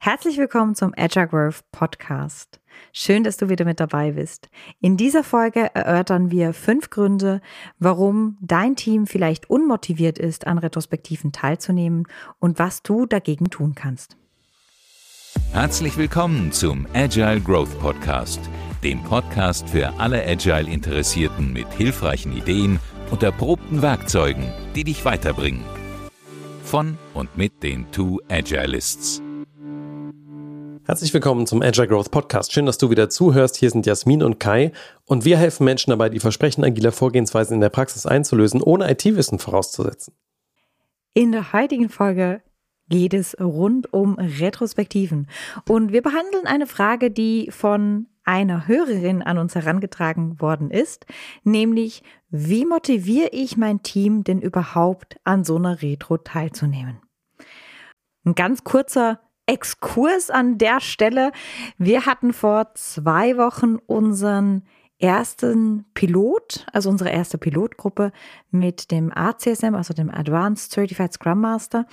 Herzlich willkommen zum Agile Growth Podcast. Schön, dass du wieder mit dabei bist. In dieser Folge erörtern wir fünf Gründe, warum dein Team vielleicht unmotiviert ist, an Retrospektiven teilzunehmen und was du dagegen tun kannst. Herzlich willkommen zum Agile Growth Podcast, dem Podcast für alle Agile-Interessierten mit hilfreichen Ideen und erprobten Werkzeugen, die dich weiterbringen. Von und mit den Two Agilists. Herzlich willkommen zum Agile Growth Podcast. Schön, dass du wieder zuhörst. Hier sind Jasmin und Kai und wir helfen Menschen dabei, die Versprechen agiler Vorgehensweisen in der Praxis einzulösen, ohne IT-Wissen vorauszusetzen. In der heutigen Folge geht es rund um Retrospektiven und wir behandeln eine Frage, die von einer Hörerin an uns herangetragen worden ist, nämlich wie motiviere ich mein Team denn überhaupt an so einer Retro teilzunehmen? Ein ganz kurzer Exkurs an der Stelle. Wir hatten vor zwei Wochen unseren ersten Pilot, also unsere erste Pilotgruppe mit dem ACSM, also dem Advanced Certified Scrum Master.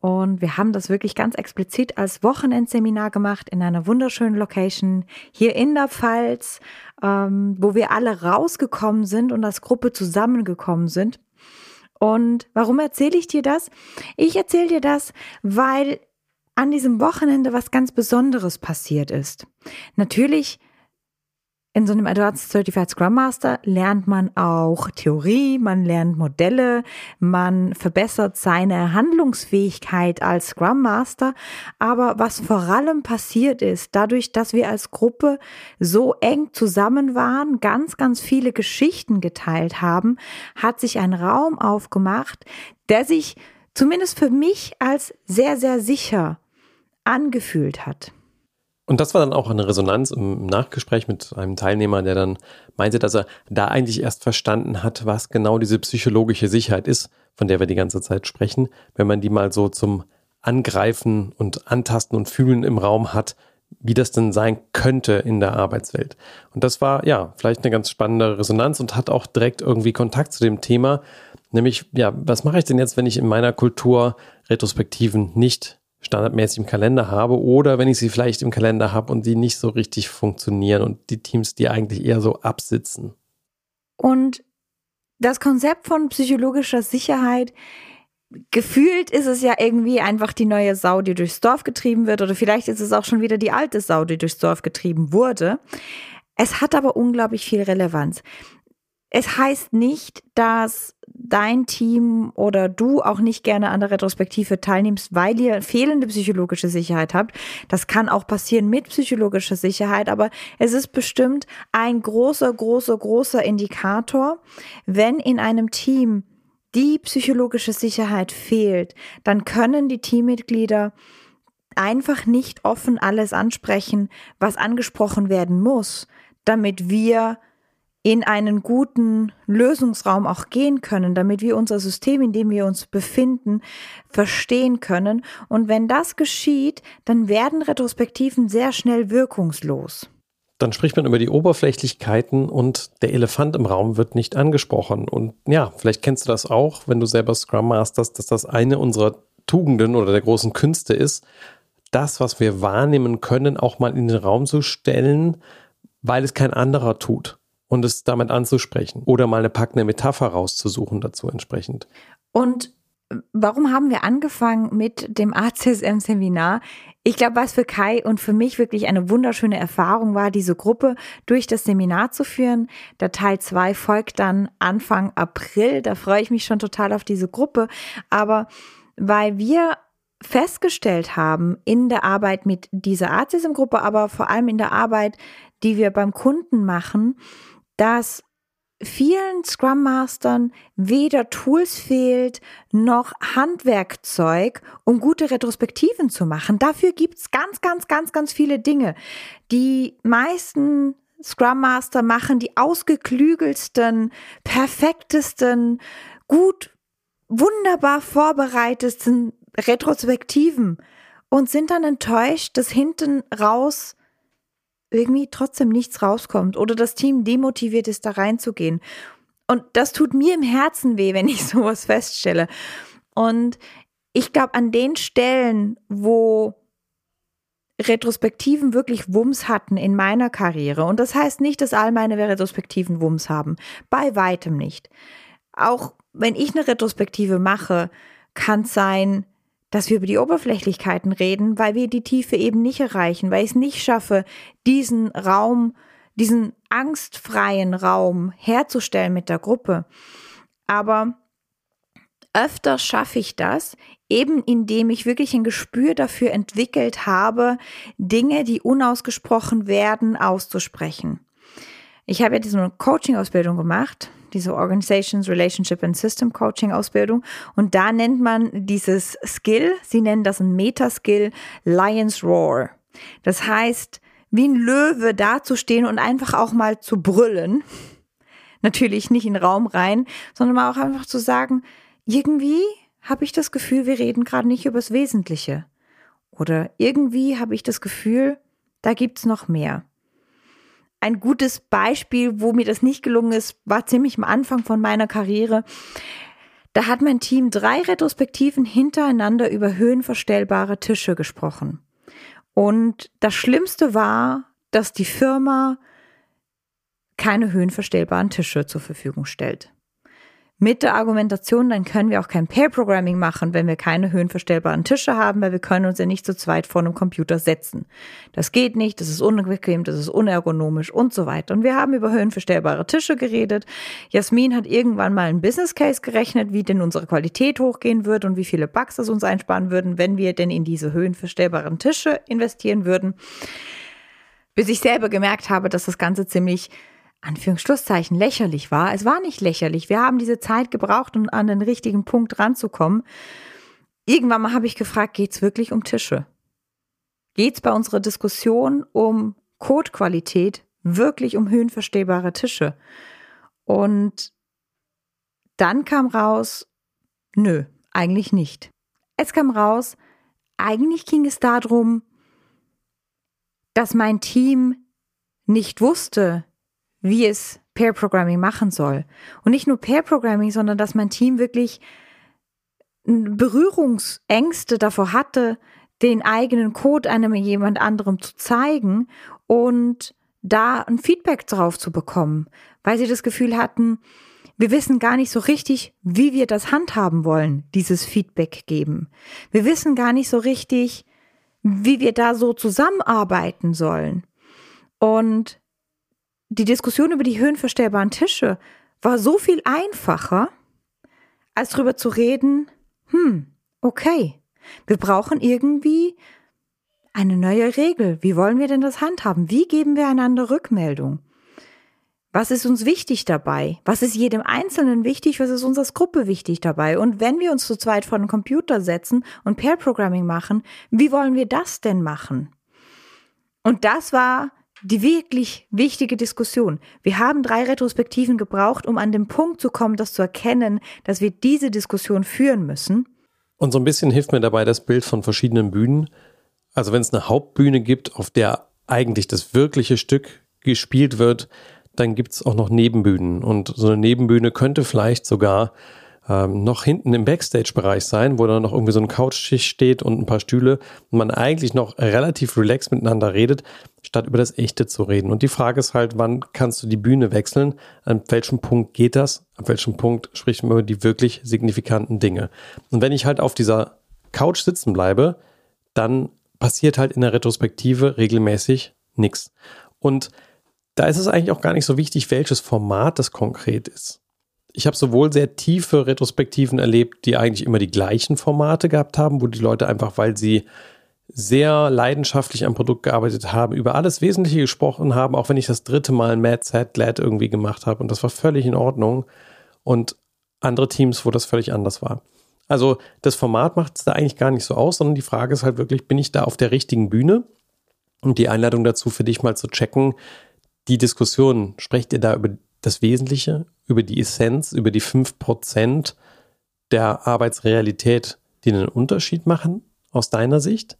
Und wir haben das wirklich ganz explizit als Wochenendseminar gemacht in einer wunderschönen Location hier in der Pfalz, ähm, wo wir alle rausgekommen sind und als Gruppe zusammengekommen sind. Und warum erzähle ich dir das? Ich erzähle dir das, weil an diesem Wochenende was ganz Besonderes passiert ist. Natürlich in so einem Advanced Certified Scrum Master lernt man auch Theorie, man lernt Modelle, man verbessert seine Handlungsfähigkeit als Scrum Master. Aber was vor allem passiert ist, dadurch, dass wir als Gruppe so eng zusammen waren, ganz, ganz viele Geschichten geteilt haben, hat sich ein Raum aufgemacht, der sich zumindest für mich als sehr, sehr sicher angefühlt hat. Und das war dann auch eine Resonanz im Nachgespräch mit einem Teilnehmer, der dann meinte, dass er da eigentlich erst verstanden hat, was genau diese psychologische Sicherheit ist, von der wir die ganze Zeit sprechen, wenn man die mal so zum Angreifen und Antasten und Fühlen im Raum hat, wie das denn sein könnte in der Arbeitswelt. Und das war ja vielleicht eine ganz spannende Resonanz und hat auch direkt irgendwie Kontakt zu dem Thema, nämlich ja, was mache ich denn jetzt, wenn ich in meiner Kultur Retrospektiven nicht standardmäßig im Kalender habe oder wenn ich sie vielleicht im Kalender habe und die nicht so richtig funktionieren und die Teams, die eigentlich eher so absitzen. Und das Konzept von psychologischer Sicherheit, gefühlt ist es ja irgendwie einfach die neue Sau, die durchs Dorf getrieben wird oder vielleicht ist es auch schon wieder die alte Sau, die durchs Dorf getrieben wurde. Es hat aber unglaublich viel Relevanz. Es heißt nicht, dass dein Team oder du auch nicht gerne an der Retrospektive teilnimmst, weil ihr fehlende psychologische Sicherheit habt. Das kann auch passieren mit psychologischer Sicherheit, aber es ist bestimmt ein großer, großer, großer Indikator, wenn in einem Team die psychologische Sicherheit fehlt, dann können die Teammitglieder einfach nicht offen alles ansprechen, was angesprochen werden muss, damit wir in einen guten Lösungsraum auch gehen können, damit wir unser System, in dem wir uns befinden, verstehen können. Und wenn das geschieht, dann werden Retrospektiven sehr schnell wirkungslos. Dann spricht man über die Oberflächlichkeiten und der Elefant im Raum wird nicht angesprochen. Und ja, vielleicht kennst du das auch, wenn du selber Scrum Masters, dass das eine unserer Tugenden oder der großen Künste ist, das, was wir wahrnehmen können, auch mal in den Raum zu stellen, weil es kein anderer tut und es damit anzusprechen oder mal eine packende Metapher rauszusuchen dazu entsprechend. Und warum haben wir angefangen mit dem ACSM-Seminar? Ich glaube, was für Kai und für mich wirklich eine wunderschöne Erfahrung war, diese Gruppe durch das Seminar zu führen. Der Teil 2 folgt dann Anfang April. Da freue ich mich schon total auf diese Gruppe. Aber weil wir festgestellt haben in der Arbeit mit dieser ACSM-Gruppe, aber vor allem in der Arbeit, die wir beim Kunden machen, dass vielen Scrum Mastern weder Tools fehlt noch Handwerkzeug, um gute Retrospektiven zu machen. Dafür gibt's ganz, ganz, ganz, ganz viele Dinge. Die meisten Scrum Master machen die ausgeklügelsten, perfektesten, gut, wunderbar vorbereitetsten Retrospektiven und sind dann enttäuscht, dass hinten raus irgendwie trotzdem nichts rauskommt oder das Team demotiviert ist, da reinzugehen. Und das tut mir im Herzen weh, wenn ich sowas feststelle. Und ich glaube, an den Stellen, wo Retrospektiven wirklich Wumms hatten in meiner Karriere. Und das heißt nicht, dass all meine Retrospektiven Wumms haben. Bei weitem nicht. Auch wenn ich eine Retrospektive mache, kann es sein, dass wir über die Oberflächlichkeiten reden, weil wir die Tiefe eben nicht erreichen, weil ich es nicht schaffe, diesen Raum, diesen angstfreien Raum herzustellen mit der Gruppe. Aber öfter schaffe ich das, eben indem ich wirklich ein Gespür dafür entwickelt habe, Dinge, die unausgesprochen werden, auszusprechen. Ich habe ja diese Coaching-Ausbildung gemacht, diese Organizations, Relationship and System Coaching Ausbildung. Und da nennt man dieses Skill, sie nennen das ein Metaskill, Lion's Roar. Das heißt, wie ein Löwe dazustehen und einfach auch mal zu brüllen. Natürlich nicht in den Raum rein, sondern mal auch einfach zu sagen, irgendwie habe ich das Gefühl, wir reden gerade nicht übers Wesentliche. Oder irgendwie habe ich das Gefühl, da gibt's noch mehr. Ein gutes Beispiel, wo mir das nicht gelungen ist, war ziemlich am Anfang von meiner Karriere. Da hat mein Team drei Retrospektiven hintereinander über höhenverstellbare Tische gesprochen. Und das Schlimmste war, dass die Firma keine höhenverstellbaren Tische zur Verfügung stellt mit der Argumentation, dann können wir auch kein Pair-Programming machen, wenn wir keine höhenverstellbaren Tische haben, weil wir können uns ja nicht zu zweit vor einem Computer setzen. Das geht nicht, das ist unbequem, das ist unergonomisch und so weiter. Und wir haben über höhenverstellbare Tische geredet. Jasmin hat irgendwann mal einen Business Case gerechnet, wie denn unsere Qualität hochgehen wird und wie viele Bugs das uns einsparen würden, wenn wir denn in diese höhenverstellbaren Tische investieren würden. Bis ich selber gemerkt habe, dass das Ganze ziemlich Anführungsschlusszeichen lächerlich war. Es war nicht lächerlich. Wir haben diese Zeit gebraucht, um an den richtigen Punkt ranzukommen. Irgendwann mal habe ich gefragt, geht es wirklich um Tische? Geht es bei unserer Diskussion um Codequalität wirklich um höhenverstehbare Tische? Und dann kam raus, nö, eigentlich nicht. Es kam raus, eigentlich ging es darum, dass mein Team nicht wusste, wie es Pair Programming machen soll. Und nicht nur Pair Programming, sondern dass mein Team wirklich Berührungsängste davor hatte, den eigenen Code einem jemand anderem zu zeigen und da ein Feedback drauf zu bekommen, weil sie das Gefühl hatten, wir wissen gar nicht so richtig, wie wir das handhaben wollen, dieses Feedback geben. Wir wissen gar nicht so richtig, wie wir da so zusammenarbeiten sollen. Und die Diskussion über die höhenverstellbaren Tische war so viel einfacher, als darüber zu reden, hm, okay, wir brauchen irgendwie eine neue Regel. Wie wollen wir denn das handhaben? Wie geben wir einander Rückmeldung? Was ist uns wichtig dabei? Was ist jedem Einzelnen wichtig? Was ist uns als Gruppe wichtig dabei? Und wenn wir uns zu zweit vor den Computer setzen und Pair Programming machen, wie wollen wir das denn machen? Und das war die wirklich wichtige Diskussion. Wir haben drei Retrospektiven gebraucht, um an den Punkt zu kommen, das zu erkennen, dass wir diese Diskussion führen müssen. Und so ein bisschen hilft mir dabei das Bild von verschiedenen Bühnen. Also wenn es eine Hauptbühne gibt, auf der eigentlich das wirkliche Stück gespielt wird, dann gibt es auch noch Nebenbühnen. Und so eine Nebenbühne könnte vielleicht sogar ähm, noch hinten im Backstage-Bereich sein, wo dann noch irgendwie so ein Couchtisch steht und ein paar Stühle und man eigentlich noch relativ relaxed miteinander redet, statt über das Echte zu reden. Und die Frage ist halt, wann kannst du die Bühne wechseln? An welchem Punkt geht das? An welchem Punkt spricht man über die wirklich signifikanten Dinge? Und wenn ich halt auf dieser Couch sitzen bleibe, dann passiert halt in der Retrospektive regelmäßig nichts. Und da ist es eigentlich auch gar nicht so wichtig, welches Format das konkret ist ich habe sowohl sehr tiefe Retrospektiven erlebt, die eigentlich immer die gleichen Formate gehabt haben, wo die Leute einfach, weil sie sehr leidenschaftlich am Produkt gearbeitet haben, über alles Wesentliche gesprochen haben, auch wenn ich das dritte Mal Mad Sad Glad irgendwie gemacht habe und das war völlig in Ordnung und andere Teams, wo das völlig anders war. Also das Format macht es da eigentlich gar nicht so aus, sondern die Frage ist halt wirklich, bin ich da auf der richtigen Bühne? Und die Einladung dazu für dich mal zu checken, die Diskussion, sprecht ihr da über das Wesentliche, über die Essenz, über die 5% der Arbeitsrealität, die einen Unterschied machen aus deiner Sicht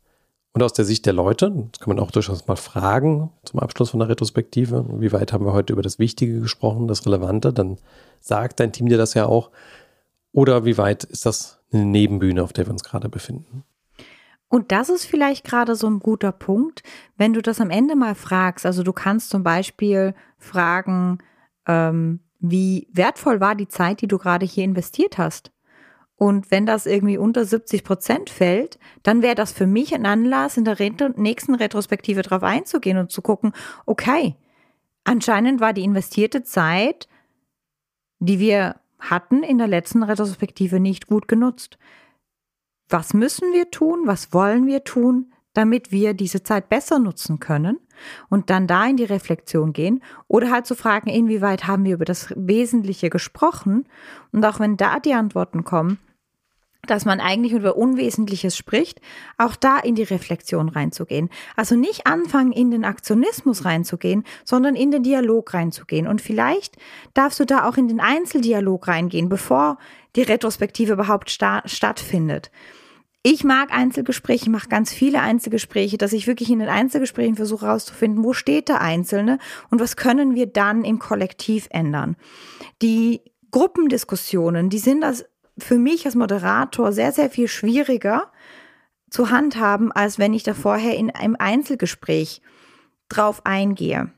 und aus der Sicht der Leute. Das kann man auch durchaus mal fragen zum Abschluss von der Retrospektive. Wie weit haben wir heute über das Wichtige gesprochen, das Relevante? Dann sagt dein Team dir das ja auch. Oder wie weit ist das eine Nebenbühne, auf der wir uns gerade befinden? Und das ist vielleicht gerade so ein guter Punkt, wenn du das am Ende mal fragst. Also du kannst zum Beispiel fragen, ähm, wie wertvoll war die Zeit, die du gerade hier investiert hast? Und wenn das irgendwie unter 70 Prozent fällt, dann wäre das für mich ein Anlass, in der nächsten Retrospektive drauf einzugehen und zu gucken, okay, anscheinend war die investierte Zeit, die wir hatten in der letzten Retrospektive nicht gut genutzt. Was müssen wir tun, was wollen wir tun, damit wir diese Zeit besser nutzen können und dann da in die Reflexion gehen oder halt zu fragen, inwieweit haben wir über das Wesentliche gesprochen und auch wenn da die Antworten kommen, dass man eigentlich über Unwesentliches spricht, auch da in die Reflexion reinzugehen. Also nicht anfangen, in den Aktionismus reinzugehen, sondern in den Dialog reinzugehen. Und vielleicht darfst du da auch in den Einzeldialog reingehen, bevor die Retrospektive überhaupt sta stattfindet. Ich mag Einzelgespräche, mache ganz viele Einzelgespräche, dass ich wirklich in den Einzelgesprächen versuche herauszufinden, wo steht der Einzelne und was können wir dann im Kollektiv ändern. Die Gruppendiskussionen, die sind das für mich als Moderator sehr, sehr viel schwieriger zu handhaben, als wenn ich da vorher in einem Einzelgespräch drauf eingehe.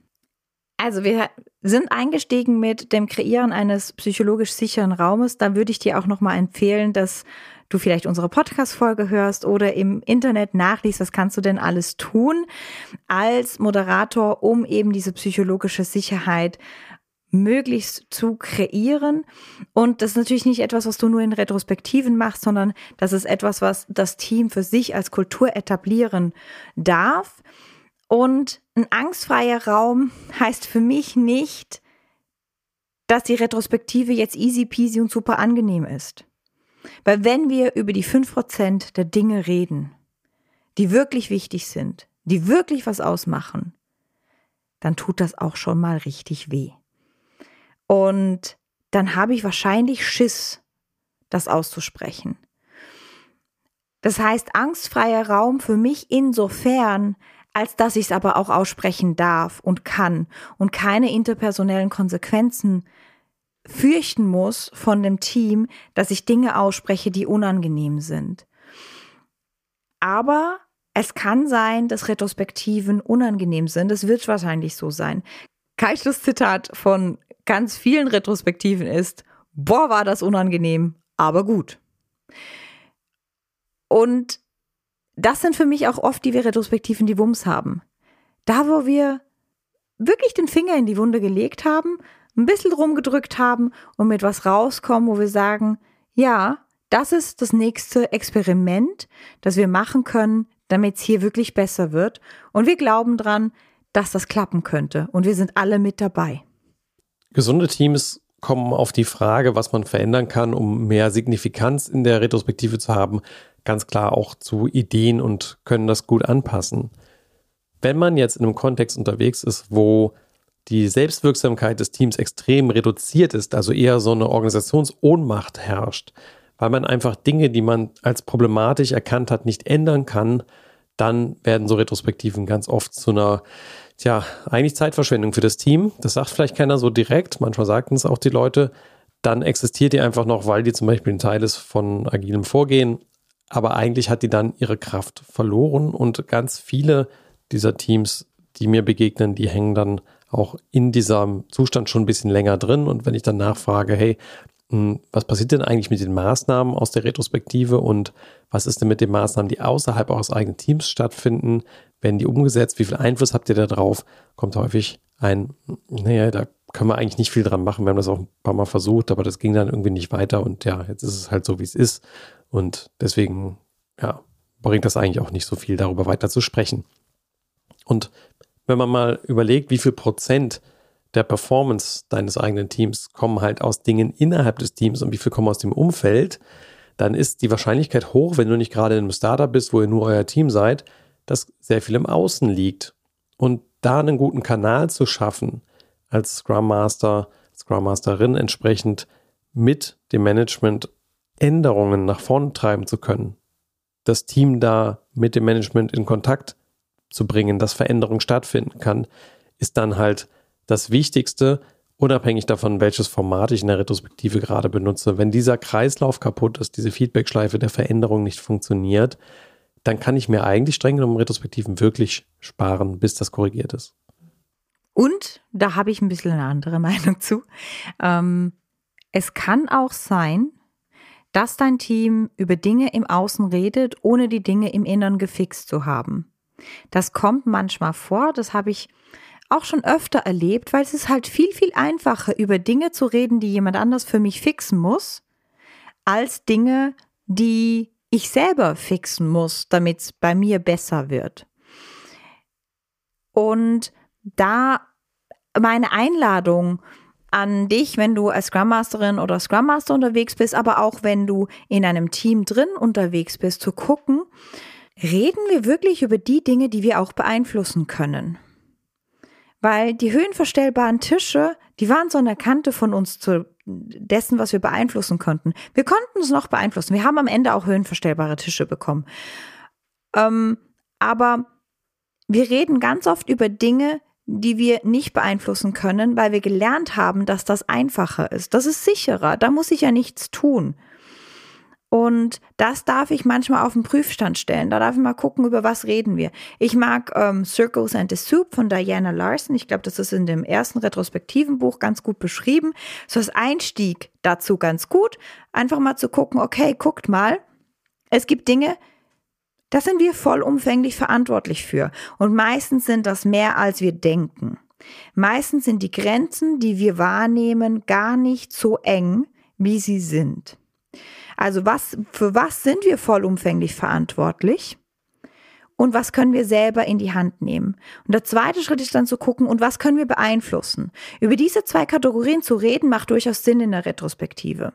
Also wir sind eingestiegen mit dem Kreieren eines psychologisch sicheren Raumes. Da würde ich dir auch nochmal empfehlen, dass du vielleicht unsere Podcast-Folge hörst oder im Internet nachliest, was kannst du denn alles tun als Moderator, um eben diese psychologische Sicherheit möglichst zu kreieren. Und das ist natürlich nicht etwas, was du nur in Retrospektiven machst, sondern das ist etwas, was das Team für sich als Kultur etablieren darf. Und ein angstfreier Raum heißt für mich nicht, dass die Retrospektive jetzt easy peasy und super angenehm ist. Weil wenn wir über die 5% der Dinge reden, die wirklich wichtig sind, die wirklich was ausmachen, dann tut das auch schon mal richtig weh. Und dann habe ich wahrscheinlich Schiss, das auszusprechen. Das heißt, angstfreier Raum für mich insofern, als dass ich es aber auch aussprechen darf und kann und keine interpersonellen Konsequenzen fürchten muss von dem Team, dass ich Dinge ausspreche, die unangenehm sind. Aber es kann sein, dass Retrospektiven unangenehm sind. Es wird wahrscheinlich so sein. Kein Schlusszitat von ganz vielen Retrospektiven ist, boah, war das unangenehm, aber gut. Und das sind für mich auch oft die Retrospektiven, die Wumms haben. Da, wo wir wirklich den Finger in die Wunde gelegt haben, ein bisschen rumgedrückt haben und mit was rauskommen, wo wir sagen, ja, das ist das nächste Experiment, das wir machen können, damit es hier wirklich besser wird. Und wir glauben dran, dass das klappen könnte. Und wir sind alle mit dabei. Gesunde Teams kommen auf die Frage, was man verändern kann, um mehr Signifikanz in der Retrospektive zu haben, ganz klar auch zu Ideen und können das gut anpassen. Wenn man jetzt in einem Kontext unterwegs ist, wo die Selbstwirksamkeit des Teams extrem reduziert ist, also eher so eine Organisationsohnmacht herrscht, weil man einfach Dinge, die man als problematisch erkannt hat, nicht ändern kann, dann werden so Retrospektiven ganz oft zu einer, tja, eigentlich Zeitverschwendung für das Team. Das sagt vielleicht keiner so direkt, manchmal sagten es auch die Leute. Dann existiert die einfach noch, weil die zum Beispiel ein Teil ist von agilem Vorgehen. Aber eigentlich hat die dann ihre Kraft verloren und ganz viele dieser Teams, die mir begegnen, die hängen dann auch in diesem Zustand schon ein bisschen länger drin. Und wenn ich dann nachfrage, hey, hm, was passiert denn eigentlich mit den Maßnahmen aus der Retrospektive und was ist denn mit den Maßnahmen, die außerhalb eures eigenen Teams stattfinden? Werden die umgesetzt? Wie viel Einfluss habt ihr da drauf? Kommt häufig ein, naja, da können wir eigentlich nicht viel dran machen. Wir haben das auch ein paar Mal versucht, aber das ging dann irgendwie nicht weiter und ja, jetzt ist es halt so, wie es ist. Und deswegen, ja, bringt das eigentlich auch nicht so viel, darüber weiter zu sprechen. Und wenn man mal überlegt, wie viel Prozent der Performance deines eigenen Teams kommen halt aus Dingen innerhalb des Teams und wie viel kommen aus dem Umfeld, dann ist die Wahrscheinlichkeit hoch, wenn du nicht gerade in einem Startup bist, wo ihr nur euer Team seid, dass sehr viel im Außen liegt. Und da einen guten Kanal zu schaffen, als Scrum Master, Scrum Masterin entsprechend mit dem Management Änderungen nach vorne treiben zu können, das Team da mit dem Management in Kontakt zu bringen, dass Veränderung stattfinden kann, ist dann halt das Wichtigste, unabhängig davon, welches Format ich in der Retrospektive gerade benutze. Wenn dieser Kreislauf kaputt ist, diese Feedbackschleife der Veränderung nicht funktioniert, dann kann ich mir eigentlich streng genommen Retrospektiven wirklich sparen, bis das korrigiert ist. Und da habe ich ein bisschen eine andere Meinung zu. Ähm, es kann auch sein, dass dein Team über Dinge im Außen redet, ohne die Dinge im Inneren gefixt zu haben. Das kommt manchmal vor, das habe ich auch schon öfter erlebt, weil es ist halt viel, viel einfacher, über Dinge zu reden, die jemand anders für mich fixen muss, als Dinge, die ich selber fixen muss, damit es bei mir besser wird. Und da meine Einladung an dich, wenn du als Scrum Masterin oder Scrum Master unterwegs bist, aber auch wenn du in einem Team drin unterwegs bist, zu gucken, reden wir wirklich über die Dinge, die wir auch beeinflussen können. Weil die höhenverstellbaren Tische, die waren so der Kante von uns zu dessen, was wir beeinflussen konnten. Wir konnten es noch beeinflussen. Wir haben am Ende auch höhenverstellbare Tische bekommen. Ähm, aber wir reden ganz oft über Dinge, die wir nicht beeinflussen können, weil wir gelernt haben, dass das einfacher ist. Das ist sicherer, da muss ich ja nichts tun. Und das darf ich manchmal auf den Prüfstand stellen. Da darf ich mal gucken, über was reden wir. Ich mag ähm, Circles and the Soup von Diana Larson. Ich glaube, das ist in dem ersten retrospektiven Buch ganz gut beschrieben. So als Einstieg dazu ganz gut. Einfach mal zu gucken, okay, guckt mal. Es gibt Dinge, da sind wir vollumfänglich verantwortlich für. Und meistens sind das mehr, als wir denken. Meistens sind die Grenzen, die wir wahrnehmen, gar nicht so eng, wie sie sind. Also was, für was sind wir vollumfänglich verantwortlich? Und was können wir selber in die Hand nehmen? Und der zweite Schritt ist dann zu gucken, und was können wir beeinflussen? Über diese zwei Kategorien zu reden, macht durchaus Sinn in der Retrospektive.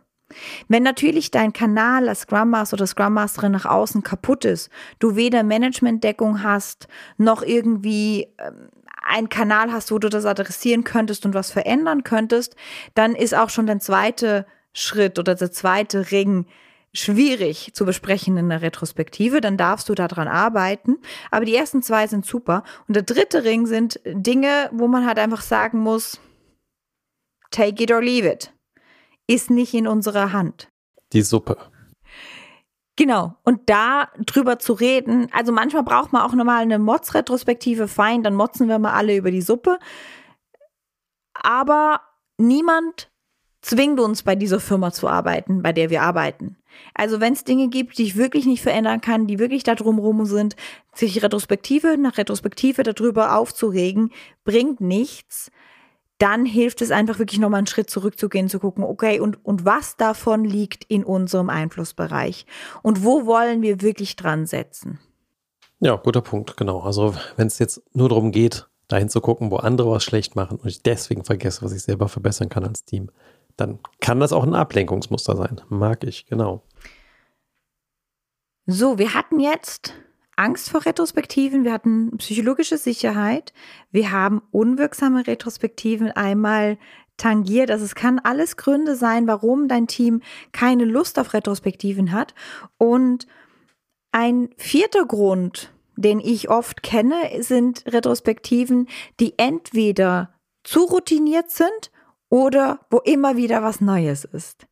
Wenn natürlich dein Kanal als Scrum Master oder Scrum Masterin nach außen kaputt ist, du weder Managementdeckung hast, noch irgendwie ähm, einen Kanal hast, wo du das adressieren könntest und was verändern könntest, dann ist auch schon der zweite Schritt oder der zweite Ring schwierig zu besprechen in der Retrospektive, dann darfst du daran arbeiten. Aber die ersten zwei sind super. Und der dritte Ring sind Dinge, wo man halt einfach sagen muss, take it or leave it ist nicht in unserer Hand. Die Suppe. Genau. Und da drüber zu reden, also manchmal braucht man auch nochmal eine Mods-Retrospektive, fein, dann motzen wir mal alle über die Suppe. Aber niemand zwingt uns, bei dieser Firma zu arbeiten, bei der wir arbeiten. Also wenn es Dinge gibt, die ich wirklich nicht verändern kann, die wirklich da drumherum sind, sich Retrospektive nach Retrospektive darüber aufzuregen, bringt nichts dann hilft es einfach wirklich nochmal einen Schritt zurückzugehen, zu gucken, okay, und, und was davon liegt in unserem Einflussbereich? Und wo wollen wir wirklich dran setzen? Ja, guter Punkt, genau. Also wenn es jetzt nur darum geht, dahin zu gucken, wo andere was schlecht machen und ich deswegen vergesse, was ich selber verbessern kann als Team, dann kann das auch ein Ablenkungsmuster sein. Mag ich, genau. So, wir hatten jetzt Angst vor Retrospektiven, wir hatten psychologische Sicherheit, wir haben unwirksame Retrospektiven einmal tangiert. Also es kann alles Gründe sein, warum dein Team keine Lust auf Retrospektiven hat. Und ein vierter Grund, den ich oft kenne, sind Retrospektiven, die entweder zu routiniert sind oder wo immer wieder was Neues ist.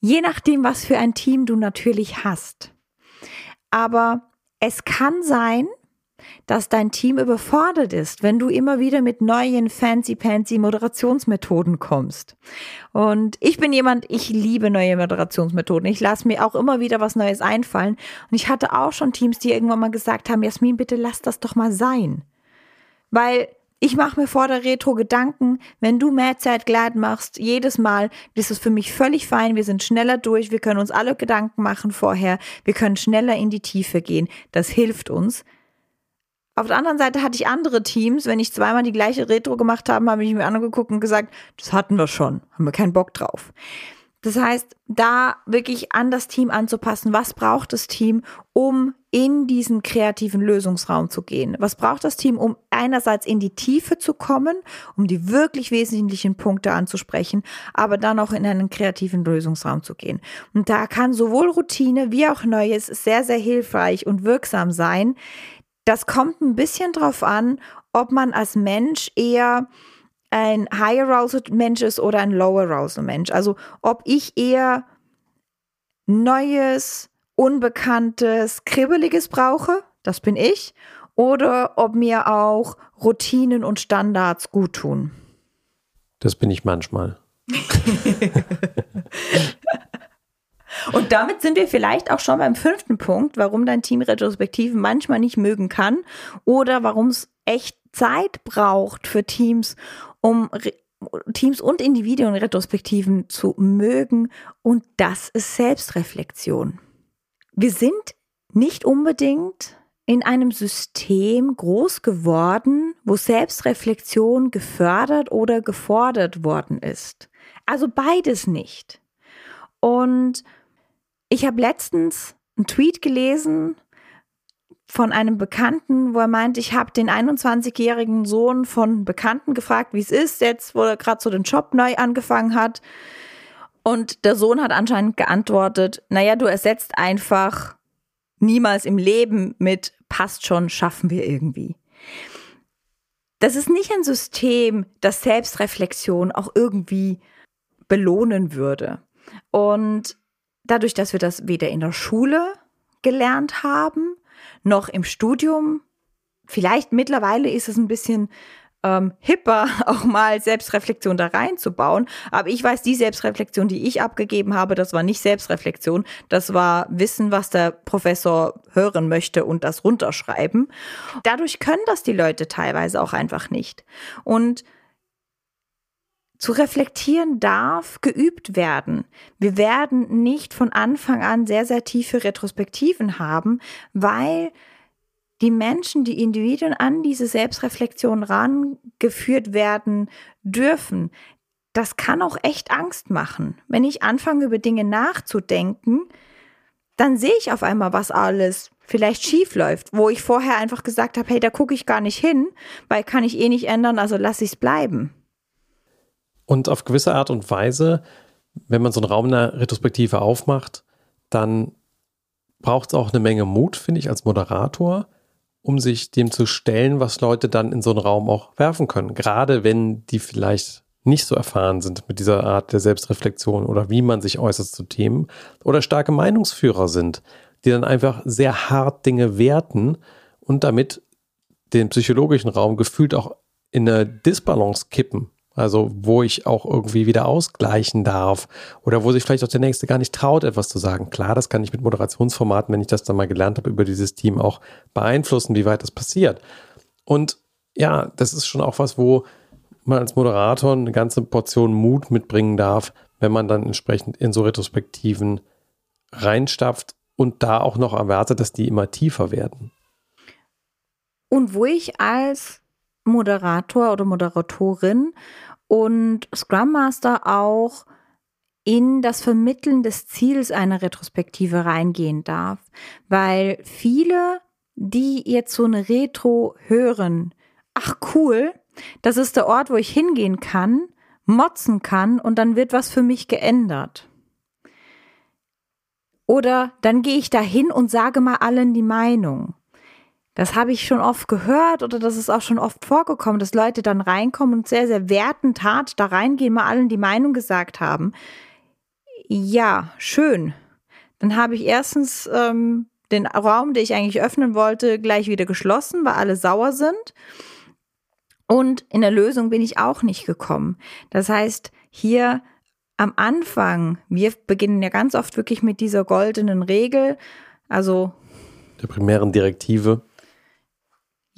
Je nachdem, was für ein Team du natürlich hast. Aber es kann sein, dass dein Team überfordert ist, wenn du immer wieder mit neuen fancy-pancy Moderationsmethoden kommst. Und ich bin jemand, ich liebe neue Moderationsmethoden. Ich lasse mir auch immer wieder was Neues einfallen. Und ich hatte auch schon Teams, die irgendwann mal gesagt haben, Jasmin, bitte lass das doch mal sein. Weil ich mache mir vor der Retro Gedanken, wenn du mehr Zeit glad machst, jedes Mal, das ist für mich völlig fein, wir sind schneller durch, wir können uns alle Gedanken machen vorher, wir können schneller in die Tiefe gehen, das hilft uns. Auf der anderen Seite hatte ich andere Teams, wenn ich zweimal die gleiche Retro gemacht habe, habe ich mir angeguckt und gesagt, das hatten wir schon, haben wir keinen Bock drauf. Das heißt, da wirklich an das Team anzupassen. Was braucht das Team, um in diesen kreativen Lösungsraum zu gehen? Was braucht das Team, um einerseits in die Tiefe zu kommen, um die wirklich wesentlichen Punkte anzusprechen, aber dann auch in einen kreativen Lösungsraum zu gehen? Und da kann sowohl Routine wie auch Neues sehr, sehr hilfreich und wirksam sein. Das kommt ein bisschen drauf an, ob man als Mensch eher ein High Arousal Mensch ist oder ein Low Arousal Mensch. Also ob ich eher Neues, Unbekanntes, Kribbeliges brauche, das bin ich, oder ob mir auch Routinen und Standards gut tun. Das bin ich manchmal. Und damit sind wir vielleicht auch schon beim fünften Punkt, warum dein Team Retrospektiven manchmal nicht mögen kann oder warum es echt Zeit braucht für Teams, um Teams und Individuen Retrospektiven zu mögen. Und das ist Selbstreflexion. Wir sind nicht unbedingt in einem System groß geworden, wo Selbstreflexion gefördert oder gefordert worden ist. Also beides nicht. Und ich habe letztens einen Tweet gelesen von einem Bekannten, wo er meint, ich habe den 21-jährigen Sohn von Bekannten gefragt, wie es ist, jetzt, wo er gerade so den Job neu angefangen hat. Und der Sohn hat anscheinend geantwortet, naja, du ersetzt einfach niemals im Leben mit passt schon, schaffen wir irgendwie. Das ist nicht ein System, das Selbstreflexion auch irgendwie belohnen würde. Und dadurch, dass wir das weder in der Schule gelernt haben, noch im Studium, vielleicht mittlerweile ist es ein bisschen ähm, hipper, auch mal Selbstreflexion da reinzubauen. Aber ich weiß, die Selbstreflexion, die ich abgegeben habe, das war nicht Selbstreflexion, das war Wissen, was der Professor hören möchte und das runterschreiben. Dadurch können das die Leute teilweise auch einfach nicht. Und zu reflektieren darf geübt werden. Wir werden nicht von Anfang an sehr, sehr tiefe Retrospektiven haben, weil die Menschen, die Individuen an diese Selbstreflexion rangeführt werden dürfen. Das kann auch echt Angst machen. Wenn ich anfange, über Dinge nachzudenken, dann sehe ich auf einmal, was alles vielleicht schief läuft, wo ich vorher einfach gesagt habe, hey, da gucke ich gar nicht hin, weil kann ich eh nicht ändern, also lasse ich es bleiben. Und auf gewisse Art und Weise, wenn man so einen Raum einer Retrospektive aufmacht, dann braucht es auch eine Menge Mut, finde ich, als Moderator, um sich dem zu stellen, was Leute dann in so einen Raum auch werfen können. Gerade wenn die vielleicht nicht so erfahren sind mit dieser Art der Selbstreflexion oder wie man sich äußert zu Themen oder starke Meinungsführer sind, die dann einfach sehr hart Dinge werten und damit den psychologischen Raum gefühlt auch in eine Disbalance kippen. Also wo ich auch irgendwie wieder ausgleichen darf oder wo sich vielleicht auch der Nächste gar nicht traut, etwas zu sagen. Klar, das kann ich mit Moderationsformaten, wenn ich das dann mal gelernt habe, über dieses Team auch beeinflussen, wie weit das passiert. Und ja, das ist schon auch was, wo man als Moderator eine ganze Portion Mut mitbringen darf, wenn man dann entsprechend in so Retrospektiven reinstapft und da auch noch erwartet, dass die immer tiefer werden. Und wo ich als Moderator oder Moderatorin und Scrum Master auch in das Vermitteln des Ziels einer Retrospektive reingehen darf, weil viele, die jetzt so eine Retro hören, ach cool, das ist der Ort, wo ich hingehen kann, motzen kann und dann wird was für mich geändert. Oder dann gehe ich da hin und sage mal allen die Meinung. Das habe ich schon oft gehört oder das ist auch schon oft vorgekommen, dass Leute dann reinkommen und sehr, sehr wertend hart da reingehen, mal allen die Meinung gesagt haben. Ja, schön. Dann habe ich erstens ähm, den Raum, den ich eigentlich öffnen wollte, gleich wieder geschlossen, weil alle sauer sind. Und in der Lösung bin ich auch nicht gekommen. Das heißt, hier am Anfang, wir beginnen ja ganz oft wirklich mit dieser goldenen Regel, also der primären Direktive.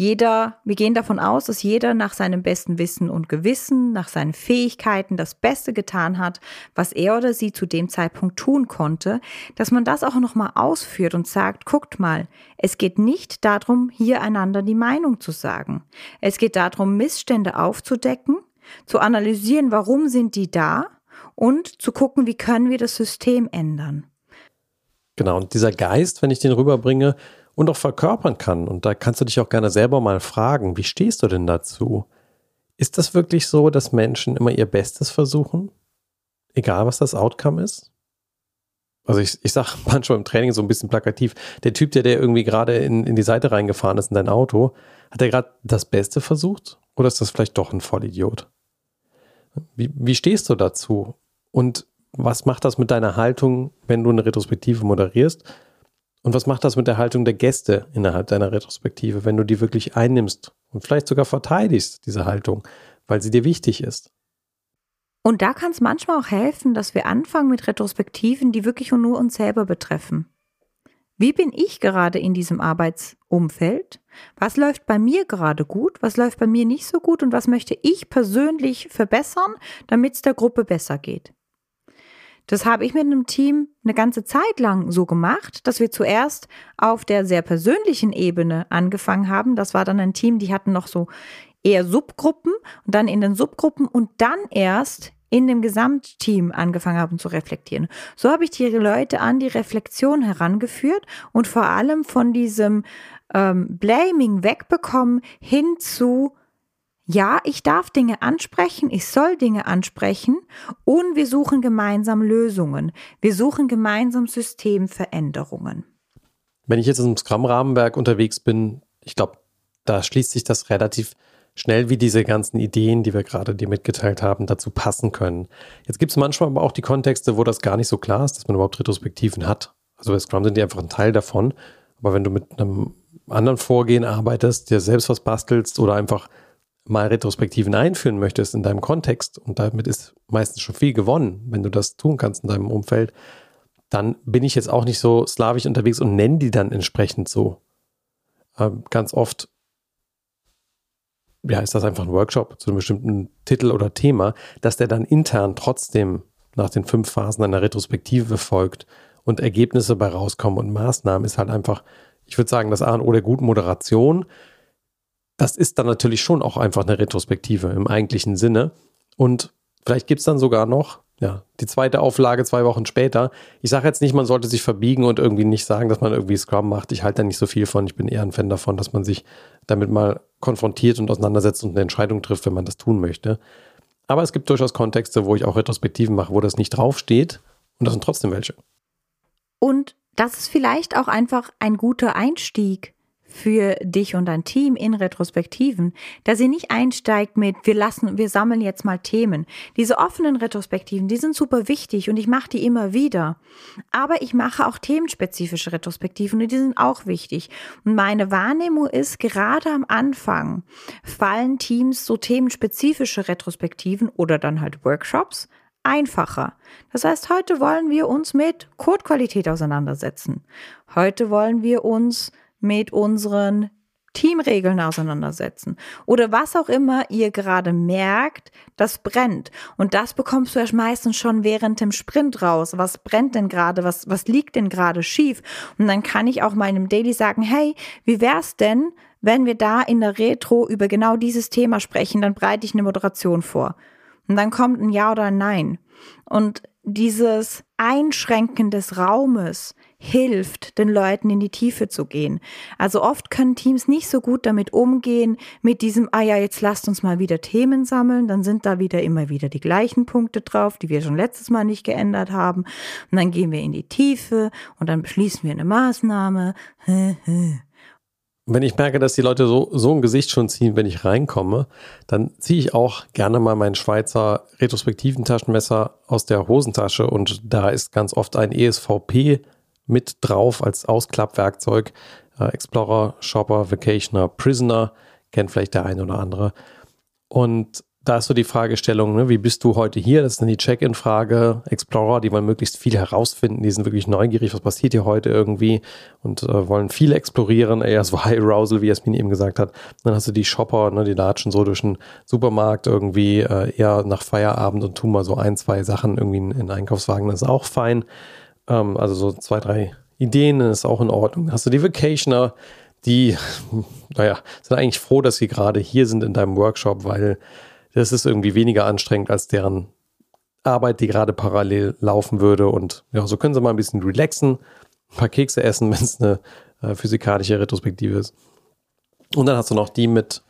Jeder, wir gehen davon aus, dass jeder nach seinem besten Wissen und Gewissen, nach seinen Fähigkeiten das Beste getan hat, was er oder sie zu dem Zeitpunkt tun konnte, dass man das auch nochmal ausführt und sagt, guckt mal, es geht nicht darum, hier einander die Meinung zu sagen. Es geht darum, Missstände aufzudecken, zu analysieren, warum sind die da und zu gucken, wie können wir das System ändern. Genau, und dieser Geist, wenn ich den rüberbringe, und auch verkörpern kann. Und da kannst du dich auch gerne selber mal fragen, wie stehst du denn dazu? Ist das wirklich so, dass Menschen immer ihr Bestes versuchen? Egal, was das Outcome ist? Also ich, ich sage manchmal im Training so ein bisschen plakativ, der Typ, der, der irgendwie gerade in, in die Seite reingefahren ist in dein Auto, hat er gerade das Beste versucht? Oder ist das vielleicht doch ein Vollidiot? Wie, wie stehst du dazu? Und was macht das mit deiner Haltung, wenn du eine Retrospektive moderierst? Und was macht das mit der Haltung der Gäste innerhalb deiner Retrospektive, wenn du die wirklich einnimmst und vielleicht sogar verteidigst, diese Haltung, weil sie dir wichtig ist? Und da kann es manchmal auch helfen, dass wir anfangen mit Retrospektiven, die wirklich nur uns selber betreffen. Wie bin ich gerade in diesem Arbeitsumfeld? Was läuft bei mir gerade gut? Was läuft bei mir nicht so gut? Und was möchte ich persönlich verbessern, damit es der Gruppe besser geht? Das habe ich mit einem Team eine ganze Zeit lang so gemacht, dass wir zuerst auf der sehr persönlichen Ebene angefangen haben. Das war dann ein Team, die hatten noch so eher Subgruppen und dann in den Subgruppen und dann erst in dem Gesamtteam angefangen haben zu reflektieren. So habe ich die Leute an die Reflexion herangeführt und vor allem von diesem ähm, Blaming wegbekommen hin zu ja, ich darf Dinge ansprechen, ich soll Dinge ansprechen und wir suchen gemeinsam Lösungen. Wir suchen gemeinsam Systemveränderungen. Wenn ich jetzt im Scrum-Rahmenwerk unterwegs bin, ich glaube, da schließt sich das relativ schnell, wie diese ganzen Ideen, die wir gerade dir mitgeteilt haben, dazu passen können. Jetzt gibt es manchmal aber auch die Kontexte, wo das gar nicht so klar ist, dass man überhaupt Retrospektiven hat. Also bei Scrum sind die einfach ein Teil davon. Aber wenn du mit einem anderen Vorgehen arbeitest, dir selbst was bastelst oder einfach mal Retrospektiven einführen möchtest in deinem Kontext und damit ist meistens schon viel gewonnen, wenn du das tun kannst in deinem Umfeld, dann bin ich jetzt auch nicht so slawisch unterwegs und nenne die dann entsprechend so. Ähm, ganz oft ja, ist das einfach ein Workshop zu einem bestimmten Titel oder Thema, dass der dann intern trotzdem nach den fünf Phasen einer Retrospektive folgt und Ergebnisse bei rauskommen und Maßnahmen ist halt einfach, ich würde sagen, das A und O der guten Moderation. Das ist dann natürlich schon auch einfach eine Retrospektive im eigentlichen Sinne. Und vielleicht gibt es dann sogar noch ja, die zweite Auflage zwei Wochen später. Ich sage jetzt nicht, man sollte sich verbiegen und irgendwie nicht sagen, dass man irgendwie Scrum macht. Ich halte da nicht so viel von. Ich bin eher ein Fan davon, dass man sich damit mal konfrontiert und auseinandersetzt und eine Entscheidung trifft, wenn man das tun möchte. Aber es gibt durchaus Kontexte, wo ich auch Retrospektiven mache, wo das nicht draufsteht. Und das sind trotzdem welche. Und das ist vielleicht auch einfach ein guter Einstieg für dich und dein Team in Retrospektiven, dass sie nicht einsteigt mit, wir lassen, wir sammeln jetzt mal Themen. Diese offenen Retrospektiven, die sind super wichtig und ich mache die immer wieder. Aber ich mache auch themenspezifische Retrospektiven und die sind auch wichtig. Und meine Wahrnehmung ist, gerade am Anfang fallen Teams so themenspezifische Retrospektiven oder dann halt Workshops einfacher. Das heißt, heute wollen wir uns mit Codequalität auseinandersetzen. Heute wollen wir uns mit unseren Teamregeln auseinandersetzen oder was auch immer ihr gerade merkt, das brennt. Und das bekommst du erst meistens schon während dem Sprint raus. Was brennt denn gerade? Was, was liegt denn gerade schief? Und dann kann ich auch meinem Daily sagen, hey, wie wär's denn, wenn wir da in der Retro über genau dieses Thema sprechen? Dann breite ich eine Moderation vor. Und dann kommt ein Ja oder ein Nein. Und dieses Einschränken des Raumes, hilft, den Leuten in die Tiefe zu gehen. Also oft können Teams nicht so gut damit umgehen, mit diesem, ah ja, jetzt lasst uns mal wieder Themen sammeln, dann sind da wieder immer wieder die gleichen Punkte drauf, die wir schon letztes Mal nicht geändert haben. Und dann gehen wir in die Tiefe und dann beschließen wir eine Maßnahme. Wenn ich merke, dass die Leute so, so ein Gesicht schon ziehen, wenn ich reinkomme, dann ziehe ich auch gerne mal mein Schweizer retrospektiven Taschenmesser aus der Hosentasche und da ist ganz oft ein ESVP mit drauf als Ausklappwerkzeug. Äh, Explorer, Shopper, Vacationer, Prisoner, kennt vielleicht der eine oder andere. Und da ist so die Fragestellung, ne, wie bist du heute hier? Das ist dann die Check-in-Frage. Explorer, die wollen möglichst viel herausfinden, die sind wirklich neugierig, was passiert hier heute irgendwie und äh, wollen viel explorieren, eher so High Arousal, wie Jasmin eben gesagt hat. Dann hast du die Shopper, ne, die latschen so durch den Supermarkt irgendwie äh, eher nach Feierabend und tun mal so ein, zwei Sachen irgendwie in, in Einkaufswagen, das ist auch fein. Ähm, also so zwei, drei Ideen, ist auch in Ordnung. Hast du die Vacationer, die, naja, sind eigentlich froh, dass sie gerade hier sind in deinem Workshop, weil das ist irgendwie weniger anstrengend als deren Arbeit, die gerade parallel laufen würde. Und ja, so können sie mal ein bisschen relaxen, ein paar Kekse essen, wenn es eine äh, physikalische Retrospektive ist. Und dann hast du noch die mit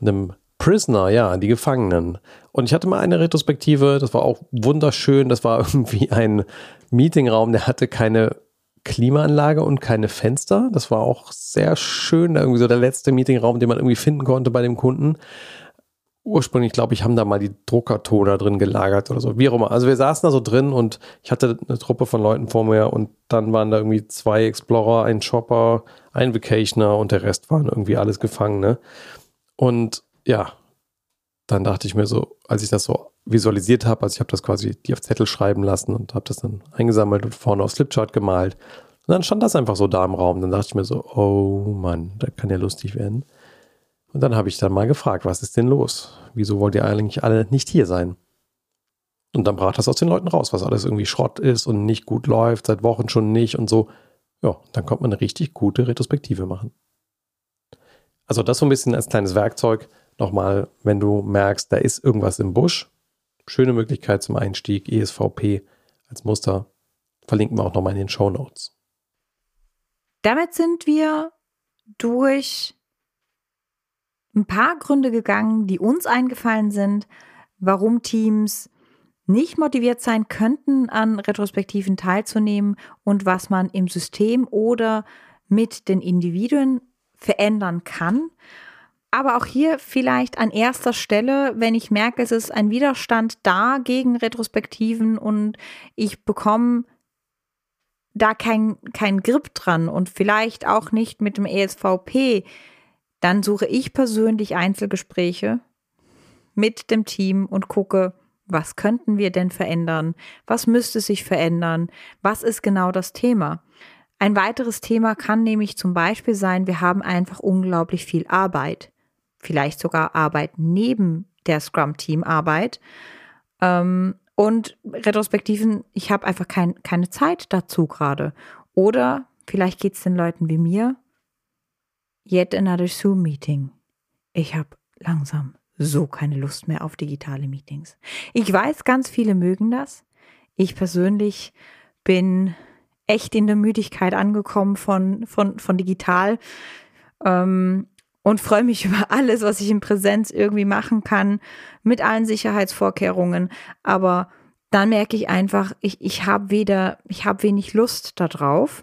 einem Prisoner, ja, die Gefangenen. Und ich hatte mal eine Retrospektive, das war auch wunderschön. Das war irgendwie ein Meetingraum, der hatte keine Klimaanlage und keine Fenster. Das war auch sehr schön. Irgendwie so der letzte Meetingraum, den man irgendwie finden konnte bei dem Kunden. ursprünglich, glaube ich, haben da mal die Druckertoner drin gelagert oder so, wie auch immer. Also wir saßen da so drin und ich hatte eine Truppe von Leuten vor mir und dann waren da irgendwie zwei Explorer, ein Chopper, ein Vacationer und der Rest waren irgendwie alles Gefangene. Und ja, dann dachte ich mir so, als ich das so visualisiert habe, also ich habe das quasi die auf Zettel schreiben lassen und habe das dann eingesammelt und vorne auf Slipchart gemalt. Und dann stand das einfach so da im Raum. Dann dachte ich mir so, oh Mann, da kann ja lustig werden. Und dann habe ich dann mal gefragt, was ist denn los? Wieso wollt ihr eigentlich alle nicht hier sein? Und dann brach das aus den Leuten raus, was alles irgendwie Schrott ist und nicht gut läuft, seit Wochen schon nicht und so. Ja, dann kommt man eine richtig gute Retrospektive machen. Also das so ein bisschen als kleines Werkzeug. Nochmal, wenn du merkst, da ist irgendwas im Busch. Schöne Möglichkeit zum Einstieg, ESVP als Muster. Verlinken wir auch nochmal in den Show Notes. Damit sind wir durch ein paar Gründe gegangen, die uns eingefallen sind, warum Teams nicht motiviert sein könnten, an Retrospektiven teilzunehmen und was man im System oder mit den Individuen verändern kann. Aber auch hier vielleicht an erster Stelle, wenn ich merke, es ist ein Widerstand da gegen Retrospektiven und ich bekomme da kein, kein Grip dran und vielleicht auch nicht mit dem ESVP, dann suche ich persönlich Einzelgespräche mit dem Team und gucke, was könnten wir denn verändern? Was müsste sich verändern? Was ist genau das Thema? Ein weiteres Thema kann nämlich zum Beispiel sein, wir haben einfach unglaublich viel Arbeit. Vielleicht sogar Arbeit neben der Scrum-Team-Arbeit. Ähm, und Retrospektiven, ich habe einfach kein, keine Zeit dazu gerade. Oder vielleicht geht es den Leuten wie mir, Yet another Zoom-Meeting. Ich habe langsam so keine Lust mehr auf digitale Meetings. Ich weiß, ganz viele mögen das. Ich persönlich bin echt in der Müdigkeit angekommen von, von, von digital ähm, und freue mich über alles, was ich in Präsenz irgendwie machen kann, mit allen Sicherheitsvorkehrungen. Aber dann merke ich einfach, ich, ich habe weder, ich habe wenig Lust darauf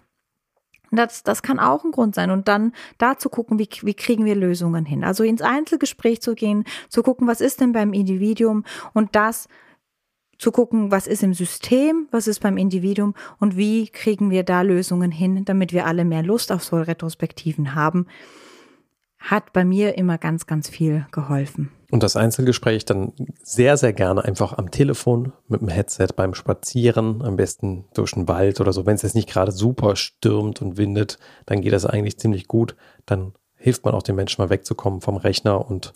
das, das kann auch ein Grund sein. Und dann da zu gucken, wie, wie kriegen wir Lösungen hin. Also ins Einzelgespräch zu gehen, zu gucken, was ist denn beim Individuum und das zu gucken, was ist im System, was ist beim Individuum und wie kriegen wir da Lösungen hin, damit wir alle mehr Lust auf so Retrospektiven haben hat bei mir immer ganz, ganz viel geholfen. Und das Einzelgespräch dann sehr, sehr gerne einfach am Telefon mit dem Headset beim Spazieren, am besten durch den Wald oder so. Wenn es jetzt nicht gerade super stürmt und windet, dann geht das eigentlich ziemlich gut. Dann hilft man auch den Menschen mal wegzukommen vom Rechner und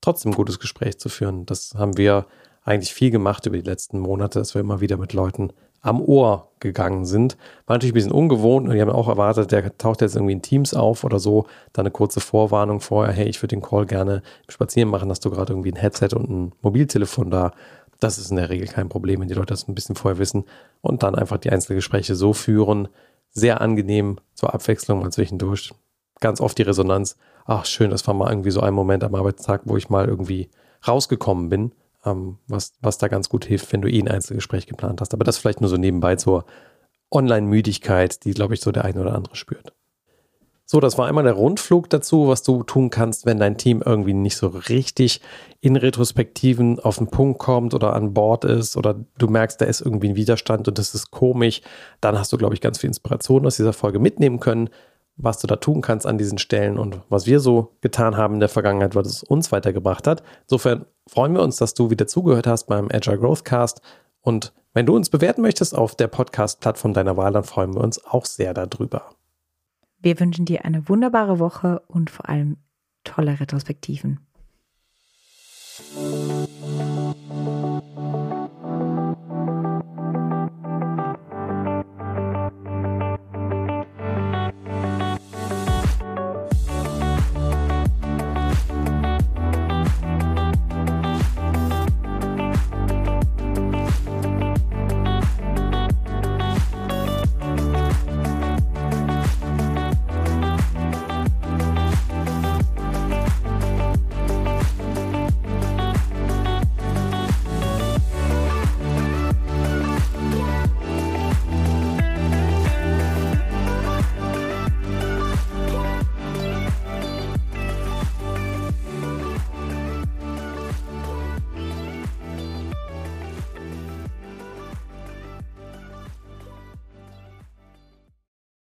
trotzdem ein gutes Gespräch zu führen. Das haben wir eigentlich viel gemacht über die letzten Monate, dass wir immer wieder mit Leuten am Ohr gegangen sind. War natürlich ein bisschen ungewohnt und die haben auch erwartet, der taucht jetzt irgendwie in Teams auf oder so. Dann eine kurze Vorwarnung vorher, hey, ich würde den Call gerne spazieren machen, hast du gerade irgendwie ein Headset und ein Mobiltelefon da. Das ist in der Regel kein Problem, wenn die Leute das ein bisschen vorher wissen und dann einfach die Einzelgespräche so führen. Sehr angenehm zur Abwechslung mal zwischendurch. Ganz oft die Resonanz, ach schön, das war mal irgendwie so ein Moment am Arbeitstag, wo ich mal irgendwie rausgekommen bin ähm, was, was da ganz gut hilft, wenn du eh ein Einzelgespräch geplant hast. Aber das vielleicht nur so nebenbei zur Online-Müdigkeit, die, glaube ich, so der eine oder andere spürt. So, das war einmal der Rundflug dazu, was du tun kannst, wenn dein Team irgendwie nicht so richtig in Retrospektiven auf den Punkt kommt oder an Bord ist oder du merkst, da ist irgendwie ein Widerstand und das ist komisch. Dann hast du, glaube ich, ganz viel Inspiration aus dieser Folge mitnehmen können was du da tun kannst an diesen Stellen und was wir so getan haben in der Vergangenheit, was es uns weitergebracht hat. Insofern freuen wir uns, dass du wieder zugehört hast beim Agile Growth Cast. Und wenn du uns bewerten möchtest auf der Podcast-Plattform deiner Wahl, dann freuen wir uns auch sehr darüber. Wir wünschen dir eine wunderbare Woche und vor allem tolle Retrospektiven.